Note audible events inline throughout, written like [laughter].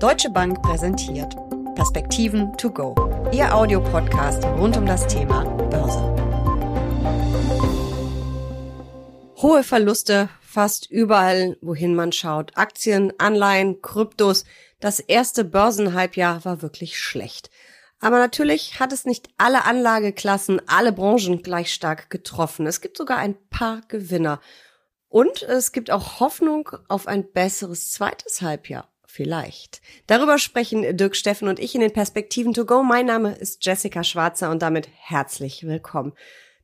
Deutsche Bank präsentiert Perspektiven to go. Ihr Audiopodcast rund um das Thema Börse. Hohe Verluste fast überall, wohin man schaut. Aktien, Anleihen, Kryptos. Das erste Börsenhalbjahr war wirklich schlecht. Aber natürlich hat es nicht alle Anlageklassen, alle Branchen gleich stark getroffen. Es gibt sogar ein paar Gewinner. Und es gibt auch Hoffnung auf ein besseres zweites Halbjahr. Vielleicht. Darüber sprechen Dirk Steffen und ich in den Perspektiven to go. Mein Name ist Jessica Schwarzer und damit herzlich willkommen.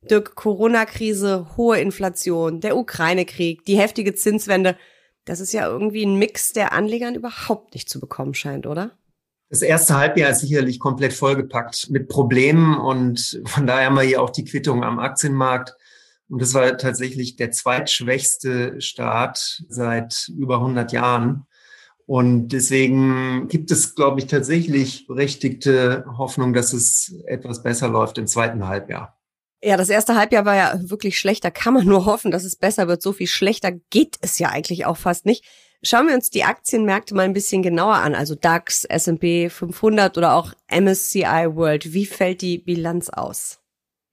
Dirk, Corona-Krise, hohe Inflation, der Ukraine-Krieg, die heftige Zinswende. Das ist ja irgendwie ein Mix, der Anlegern überhaupt nicht zu bekommen scheint, oder? Das erste Halbjahr ist sicherlich komplett vollgepackt mit Problemen und von daher haben wir hier auch die Quittung am Aktienmarkt. Und das war tatsächlich der zweitschwächste Start seit über 100 Jahren. Und deswegen gibt es, glaube ich, tatsächlich berechtigte Hoffnung, dass es etwas besser läuft im zweiten Halbjahr. Ja, das erste Halbjahr war ja wirklich schlecht. Da kann man nur hoffen, dass es besser wird. So viel schlechter geht es ja eigentlich auch fast nicht. Schauen wir uns die Aktienmärkte mal ein bisschen genauer an. Also DAX, S&P 500 oder auch MSCI World. Wie fällt die Bilanz aus?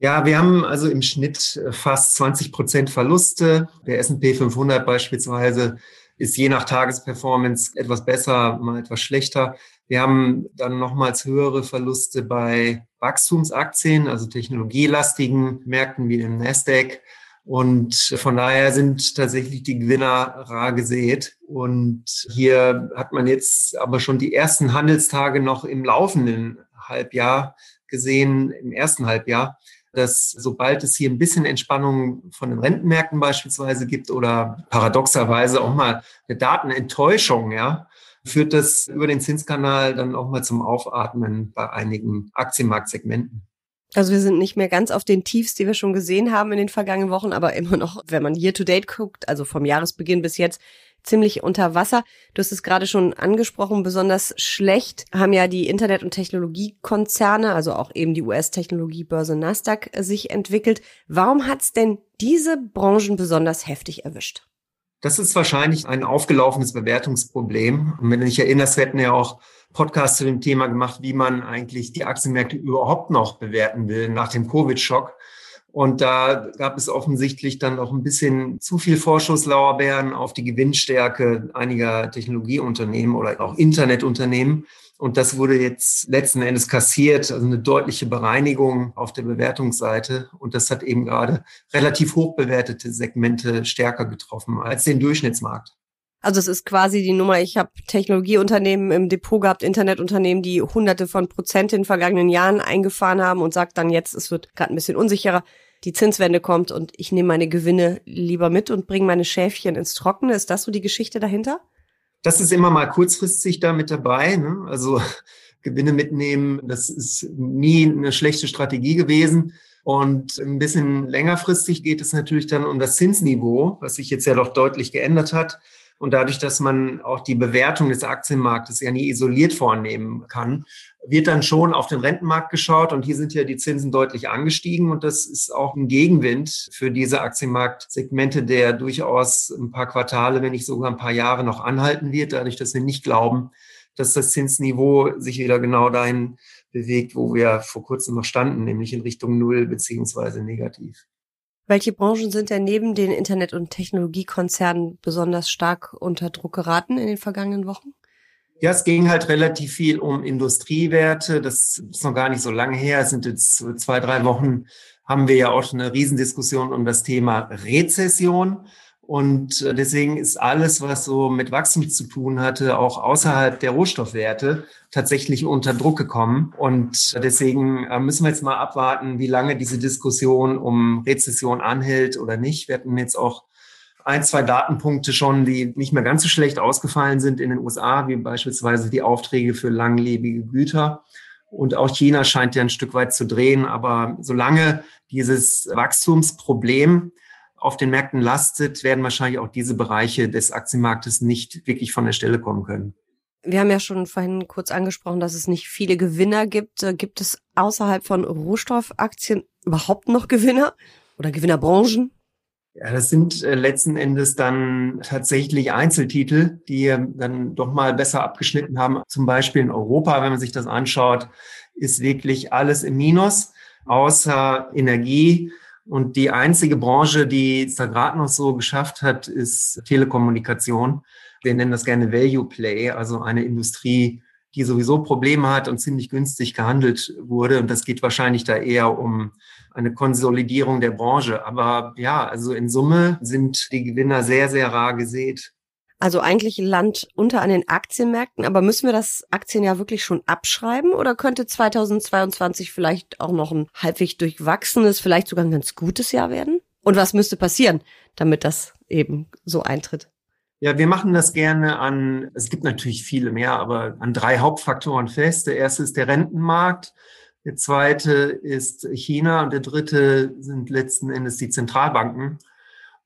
Ja, wir haben also im Schnitt fast 20 Prozent Verluste. Der S&P 500 beispielsweise ist je nach Tagesperformance etwas besser, mal etwas schlechter. Wir haben dann nochmals höhere Verluste bei Wachstumsaktien, also technologielastigen Märkten wie dem Nasdaq. Und von daher sind tatsächlich die Gewinner rar gesät. Und hier hat man jetzt aber schon die ersten Handelstage noch im laufenden Halbjahr gesehen, im ersten Halbjahr dass sobald es hier ein bisschen Entspannung von den Rentenmärkten beispielsweise gibt oder paradoxerweise auch mal eine Datenenttäuschung, ja, führt das über den Zinskanal dann auch mal zum Aufatmen bei einigen Aktienmarktsegmenten. Also wir sind nicht mehr ganz auf den Tiefs, die wir schon gesehen haben in den vergangenen Wochen, aber immer noch, wenn man year to date guckt, also vom Jahresbeginn bis jetzt, ziemlich unter Wasser. Du hast es gerade schon angesprochen, besonders schlecht haben ja die Internet- und Technologiekonzerne, also auch eben die US-Technologiebörse Nasdaq, sich entwickelt. Warum hat's denn diese Branchen besonders heftig erwischt? Das ist wahrscheinlich ein aufgelaufenes Bewertungsproblem. Und wenn du dich erinnerst, wir hätten ja auch Podcasts zu dem Thema gemacht, wie man eigentlich die Aktienmärkte überhaupt noch bewerten will nach dem Covid-Schock. Und da gab es offensichtlich dann noch ein bisschen zu viel Vorschusslauerbeeren auf die Gewinnstärke einiger Technologieunternehmen oder auch Internetunternehmen. Und das wurde jetzt letzten Endes kassiert, also eine deutliche Bereinigung auf der Bewertungsseite. Und das hat eben gerade relativ hoch bewertete Segmente stärker getroffen als den Durchschnittsmarkt. Also es ist quasi die Nummer, ich habe Technologieunternehmen im Depot gehabt, Internetunternehmen, die hunderte von Prozent in den vergangenen Jahren eingefahren haben und sagt dann jetzt, es wird gerade ein bisschen unsicherer die Zinswende kommt und ich nehme meine Gewinne lieber mit und bringe meine Schäfchen ins Trockene. Ist das so die Geschichte dahinter? Das ist immer mal kurzfristig da mit dabei. Ne? Also [laughs] Gewinne mitnehmen, das ist nie eine schlechte Strategie gewesen. Und ein bisschen längerfristig geht es natürlich dann um das Zinsniveau, was sich jetzt ja doch deutlich geändert hat. Und dadurch, dass man auch die Bewertung des Aktienmarktes ja nie isoliert vornehmen kann, wird dann schon auf den Rentenmarkt geschaut. Und hier sind ja die Zinsen deutlich angestiegen. Und das ist auch ein Gegenwind für diese Aktienmarktsegmente, der durchaus ein paar Quartale, wenn nicht sogar ein paar Jahre noch anhalten wird, dadurch, dass wir nicht glauben, dass das Zinsniveau sich wieder genau dahin bewegt, wo wir vor kurzem noch standen, nämlich in Richtung Null beziehungsweise negativ. Welche Branchen sind denn neben den Internet- und Technologiekonzernen besonders stark unter Druck geraten in den vergangenen Wochen? Ja, es ging halt relativ viel um Industriewerte. Das ist noch gar nicht so lange her. Es sind jetzt zwei, drei Wochen haben wir ja auch eine Riesendiskussion um das Thema Rezession. Und äh, deswegen ist alles, was so mit Wachstum zu tun hatte, auch außerhalb der Rohstoffwerte tatsächlich unter Druck gekommen. Und deswegen äh, müssen wir jetzt mal abwarten, wie lange diese Diskussion um Rezession anhält oder nicht. Wir hatten jetzt auch ein, zwei Datenpunkte schon, die nicht mehr ganz so schlecht ausgefallen sind in den USA, wie beispielsweise die Aufträge für langlebige Güter. Und auch China scheint ja ein Stück weit zu drehen. Aber solange dieses Wachstumsproblem auf den Märkten lastet, werden wahrscheinlich auch diese Bereiche des Aktienmarktes nicht wirklich von der Stelle kommen können. Wir haben ja schon vorhin kurz angesprochen, dass es nicht viele Gewinner gibt. Äh, gibt es außerhalb von Rohstoffaktien überhaupt noch Gewinner oder Gewinnerbranchen? Ja, das sind äh, letzten Endes dann tatsächlich Einzeltitel, die dann doch mal besser abgeschnitten haben. Zum Beispiel in Europa, wenn man sich das anschaut, ist wirklich alles im Minus, außer Energie. Und die einzige Branche, die es da gerade noch so geschafft hat, ist Telekommunikation. Wir nennen das gerne Value Play, also eine Industrie, die sowieso Probleme hat und ziemlich günstig gehandelt wurde. Und das geht wahrscheinlich da eher um eine Konsolidierung der Branche. Aber ja, also in Summe sind die Gewinner sehr, sehr rar gesät. Also eigentlich Land unter an den Aktienmärkten, aber müssen wir das Aktienjahr wirklich schon abschreiben oder könnte 2022 vielleicht auch noch ein halbwegs durchwachsenes, vielleicht sogar ein ganz gutes Jahr werden? Und was müsste passieren, damit das eben so eintritt? Ja, wir machen das gerne an, es gibt natürlich viele mehr, aber an drei Hauptfaktoren fest. Der erste ist der Rentenmarkt, der zweite ist China und der dritte sind letzten Endes die Zentralbanken.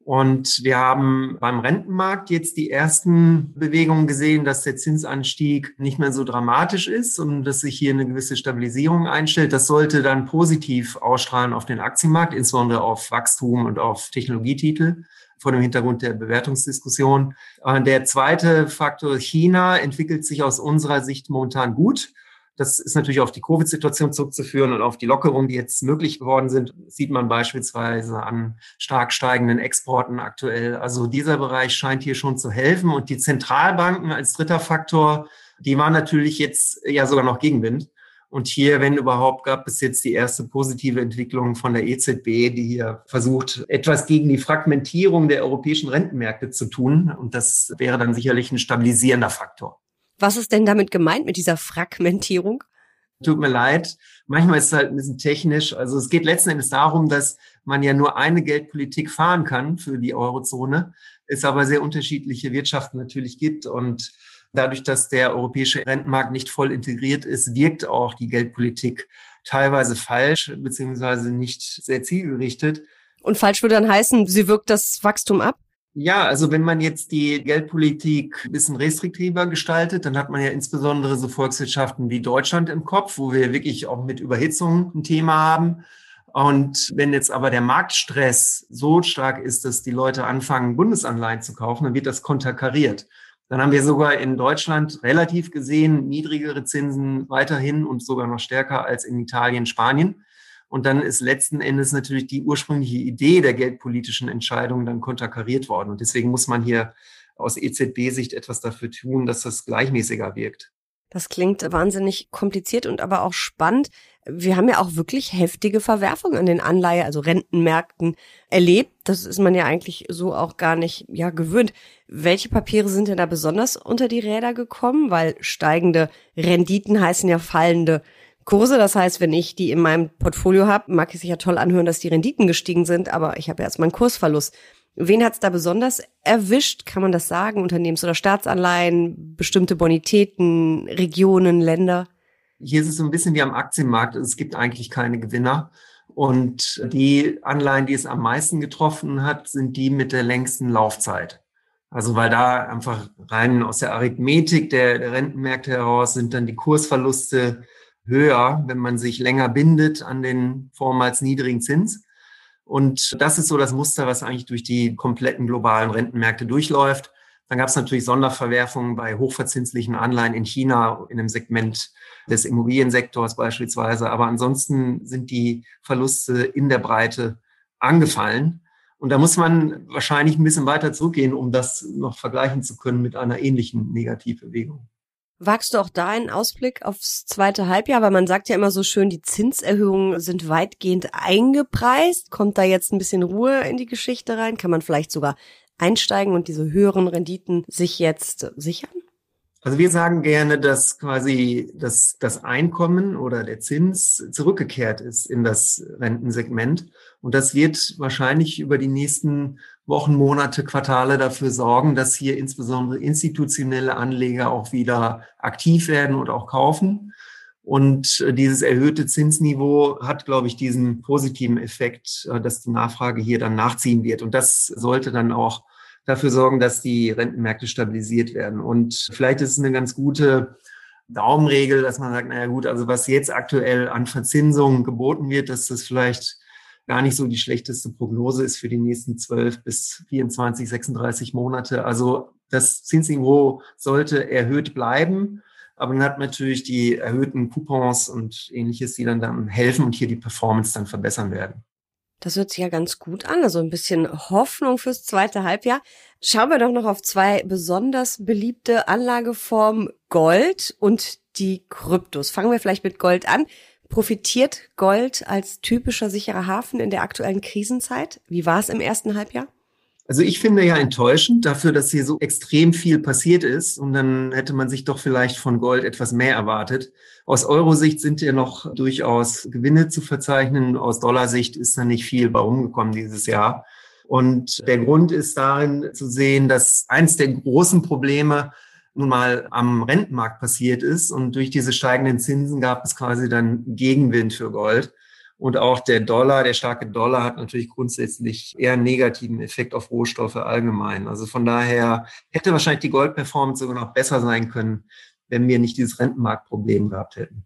Und wir haben beim Rentenmarkt jetzt die ersten Bewegungen gesehen, dass der Zinsanstieg nicht mehr so dramatisch ist und dass sich hier eine gewisse Stabilisierung einstellt. Das sollte dann positiv ausstrahlen auf den Aktienmarkt, insbesondere auf Wachstum und auf Technologietitel vor dem Hintergrund der Bewertungsdiskussion. Der zweite Faktor China entwickelt sich aus unserer Sicht momentan gut. Das ist natürlich auf die Covid-Situation zurückzuführen und auf die Lockerungen, die jetzt möglich geworden sind. Das sieht man beispielsweise an stark steigenden Exporten aktuell. Also dieser Bereich scheint hier schon zu helfen. Und die Zentralbanken als dritter Faktor, die waren natürlich jetzt ja sogar noch Gegenwind. Und hier, wenn überhaupt, gab es jetzt die erste positive Entwicklung von der EZB, die hier versucht, etwas gegen die Fragmentierung der europäischen Rentenmärkte zu tun. Und das wäre dann sicherlich ein stabilisierender Faktor. Was ist denn damit gemeint mit dieser Fragmentierung? Tut mir leid. Manchmal ist es halt ein bisschen technisch. Also es geht letzten Endes darum, dass man ja nur eine Geldpolitik fahren kann für die Eurozone, es aber sehr unterschiedliche Wirtschaften natürlich gibt und Dadurch, dass der europäische Rentenmarkt nicht voll integriert ist, wirkt auch die Geldpolitik teilweise falsch beziehungsweise nicht sehr zielgerichtet. Und falsch würde dann heißen, sie wirkt das Wachstum ab? Ja, also wenn man jetzt die Geldpolitik ein bisschen restriktiver gestaltet, dann hat man ja insbesondere so Volkswirtschaften wie Deutschland im Kopf, wo wir wirklich auch mit Überhitzung ein Thema haben. Und wenn jetzt aber der Marktstress so stark ist, dass die Leute anfangen, Bundesanleihen zu kaufen, dann wird das konterkariert. Dann haben wir sogar in Deutschland relativ gesehen niedrigere Zinsen weiterhin und sogar noch stärker als in Italien, Spanien. Und dann ist letzten Endes natürlich die ursprüngliche Idee der geldpolitischen Entscheidung dann konterkariert worden. Und deswegen muss man hier aus EZB-Sicht etwas dafür tun, dass das gleichmäßiger wirkt. Das klingt wahnsinnig kompliziert und aber auch spannend. Wir haben ja auch wirklich heftige Verwerfungen an den Anleihe, also Rentenmärkten erlebt. Das ist man ja eigentlich so auch gar nicht, ja, gewöhnt. Welche Papiere sind denn da besonders unter die Räder gekommen? Weil steigende Renditen heißen ja fallende Kurse. Das heißt, wenn ich die in meinem Portfolio habe, mag es sich ja toll anhören, dass die Renditen gestiegen sind, aber ich habe ja erstmal einen Kursverlust. Wen hat es da besonders erwischt? Kann man das sagen? Unternehmens- oder Staatsanleihen, bestimmte Bonitäten, Regionen, Länder? Hier ist es so ein bisschen wie am Aktienmarkt. Es gibt eigentlich keine Gewinner. Und die Anleihen, die es am meisten getroffen hat, sind die mit der längsten Laufzeit. Also weil da einfach rein aus der Arithmetik der Rentenmärkte heraus sind dann die Kursverluste höher, wenn man sich länger bindet an den vormals niedrigen Zins. Und das ist so das Muster, was eigentlich durch die kompletten globalen Rentenmärkte durchläuft. Dann gab es natürlich Sonderverwerfungen bei hochverzinslichen Anleihen in China, in dem Segment des Immobiliensektors beispielsweise. Aber ansonsten sind die Verluste in der Breite angefallen. Und da muss man wahrscheinlich ein bisschen weiter zurückgehen, um das noch vergleichen zu können mit einer ähnlichen Negativbewegung. Wagst du auch da einen Ausblick aufs zweite Halbjahr? Weil man sagt ja immer so schön, die Zinserhöhungen sind weitgehend eingepreist. Kommt da jetzt ein bisschen Ruhe in die Geschichte rein? Kann man vielleicht sogar einsteigen und diese höheren Renditen sich jetzt sichern? Also wir sagen gerne, dass quasi das, das Einkommen oder der Zins zurückgekehrt ist in das Rentensegment. Und das wird wahrscheinlich über die nächsten Wochen, Monate, Quartale dafür sorgen, dass hier insbesondere institutionelle Anleger auch wieder aktiv werden und auch kaufen. Und dieses erhöhte Zinsniveau hat, glaube ich, diesen positiven Effekt, dass die Nachfrage hier dann nachziehen wird. Und das sollte dann auch dafür sorgen, dass die Rentenmärkte stabilisiert werden. Und vielleicht ist es eine ganz gute Daumenregel, dass man sagt, naja gut, also was jetzt aktuell an Verzinsungen geboten wird, dass das vielleicht gar nicht so die schlechteste Prognose ist für die nächsten 12 bis 24, 36 Monate. Also das Zinsniveau sollte erhöht bleiben. Aber dann hat man natürlich die erhöhten Coupons und ähnliches, die dann, dann helfen und hier die Performance dann verbessern werden. Das hört sich ja ganz gut an. Also ein bisschen Hoffnung fürs zweite Halbjahr. Schauen wir doch noch auf zwei besonders beliebte Anlageformen, Gold und die Kryptos. Fangen wir vielleicht mit Gold an. Profitiert Gold als typischer sicherer Hafen in der aktuellen Krisenzeit? Wie war es im ersten Halbjahr? Also ich finde ja enttäuschend dafür, dass hier so extrem viel passiert ist und dann hätte man sich doch vielleicht von Gold etwas mehr erwartet. Aus Euro-Sicht sind ja noch durchaus Gewinne zu verzeichnen. Aus Dollar-Sicht ist da nicht viel bei rumgekommen dieses Jahr. Und der Grund ist darin zu sehen, dass eins der großen Probleme nun mal am Rentenmarkt passiert ist und durch diese steigenden Zinsen gab es quasi dann Gegenwind für Gold. Und auch der Dollar, der starke Dollar hat natürlich grundsätzlich eher einen negativen Effekt auf Rohstoffe allgemein. Also von daher hätte wahrscheinlich die Goldperformance sogar noch besser sein können, wenn wir nicht dieses Rentenmarktproblem gehabt hätten.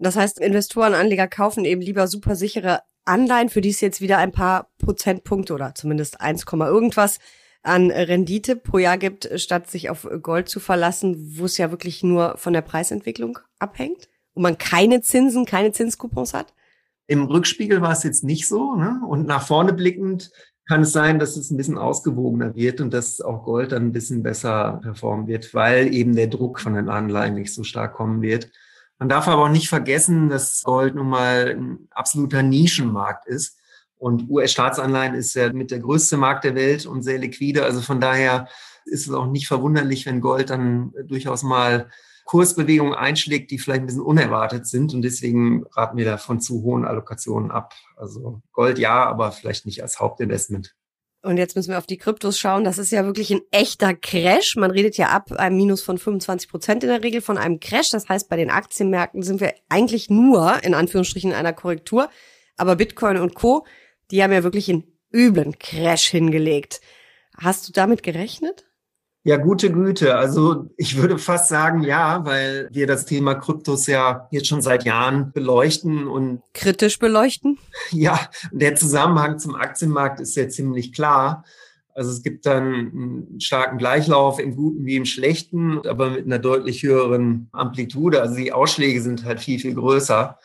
Das heißt, Investoren, Anleger kaufen eben lieber super sichere Anleihen, für die es jetzt wieder ein paar Prozentpunkte oder zumindest 1, irgendwas an Rendite pro Jahr gibt, statt sich auf Gold zu verlassen, wo es ja wirklich nur von der Preisentwicklung abhängt und man keine Zinsen, keine Zinscoupons hat? Im Rückspiegel war es jetzt nicht so. Ne? Und nach vorne blickend kann es sein, dass es ein bisschen ausgewogener wird und dass auch Gold dann ein bisschen besser performen wird, weil eben der Druck von den Anleihen nicht so stark kommen wird. Man darf aber auch nicht vergessen, dass Gold nun mal ein absoluter Nischenmarkt ist. Und US-Staatsanleihen ist ja mit der größte Markt der Welt und sehr liquide. Also von daher ist es auch nicht verwunderlich, wenn Gold dann durchaus mal Kursbewegungen einschlägt, die vielleicht ein bisschen unerwartet sind. Und deswegen raten wir da von zu hohen Allokationen ab. Also Gold ja, aber vielleicht nicht als Hauptinvestment. Und jetzt müssen wir auf die Kryptos schauen. Das ist ja wirklich ein echter Crash. Man redet ja ab einem Minus von 25 Prozent in der Regel von einem Crash. Das heißt, bei den Aktienmärkten sind wir eigentlich nur in Anführungsstrichen in einer Korrektur. Aber Bitcoin und Co., die haben ja wirklich einen üblen Crash hingelegt. Hast du damit gerechnet? Ja, gute Güte. Also ich würde fast sagen, ja, weil wir das Thema Kryptos ja jetzt schon seit Jahren beleuchten und kritisch beleuchten. [laughs] Ja, der Zusammenhang zum Aktienmarkt ist ja ziemlich klar. Also es gibt dann einen starken Gleichlauf im Guten wie im Schlechten, aber mit einer deutlich höheren Amplitude. Also die Ausschläge sind halt viel, viel größer.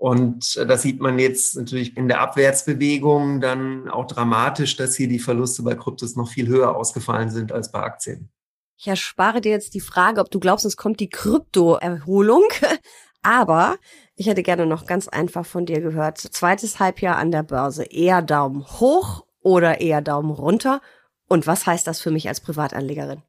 Und das sieht man jetzt natürlich in der Abwärtsbewegung dann auch dramatisch, dass hier die Verluste bei Kryptos noch viel höher ausgefallen sind als bei Aktien. Ich erspare dir jetzt die Frage, ob du glaubst, es kommt die Krypto-Erholung. [laughs] Aber ich hätte gerne noch ganz einfach von dir gehört. Zweites Halbjahr an der Börse. Eher Daumen hoch oder eher Daumen runter? Und was heißt das für mich als Privatanlegerin?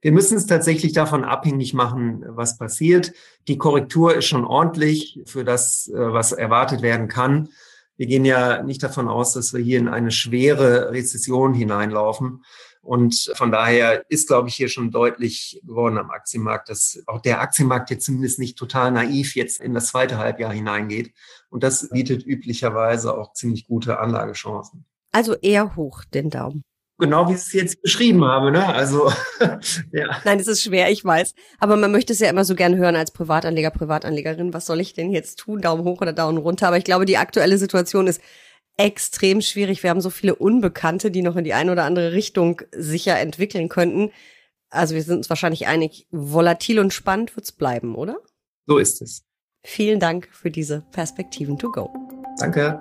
Wir müssen es tatsächlich davon abhängig machen, was passiert. Die Korrektur ist schon ordentlich für das, äh, was erwartet werden kann. Wir gehen ja nicht davon aus, dass wir hier in eine schwere Rezession hineinlaufen. Und von daher ist, glaube ich, hier schon deutlich geworden am Aktienmarkt, dass auch der Aktienmarkt jetzt zumindest nicht total naiv jetzt in das zweite Halbjahr hineingeht. Und das bietet üblicherweise auch ziemlich gute Anlagechancen. Also eher hoch den Daumen genau wie ich es jetzt beschrieben habe. Ne? Also [laughs] ja. Nein, es ist schwer, ich weiß. Aber man möchte es ja immer so gern hören als Privatanleger, Privatanlegerin. Was soll ich denn jetzt tun? Daumen hoch oder Daumen runter? Aber ich glaube, die aktuelle Situation ist extrem schwierig. Wir haben so viele Unbekannte, die noch in die eine oder andere Richtung sicher entwickeln könnten. Also wir sind uns wahrscheinlich einig, volatil und spannend wird's bleiben, oder? So ist es. Vielen Dank für diese Perspektiven to go. Danke.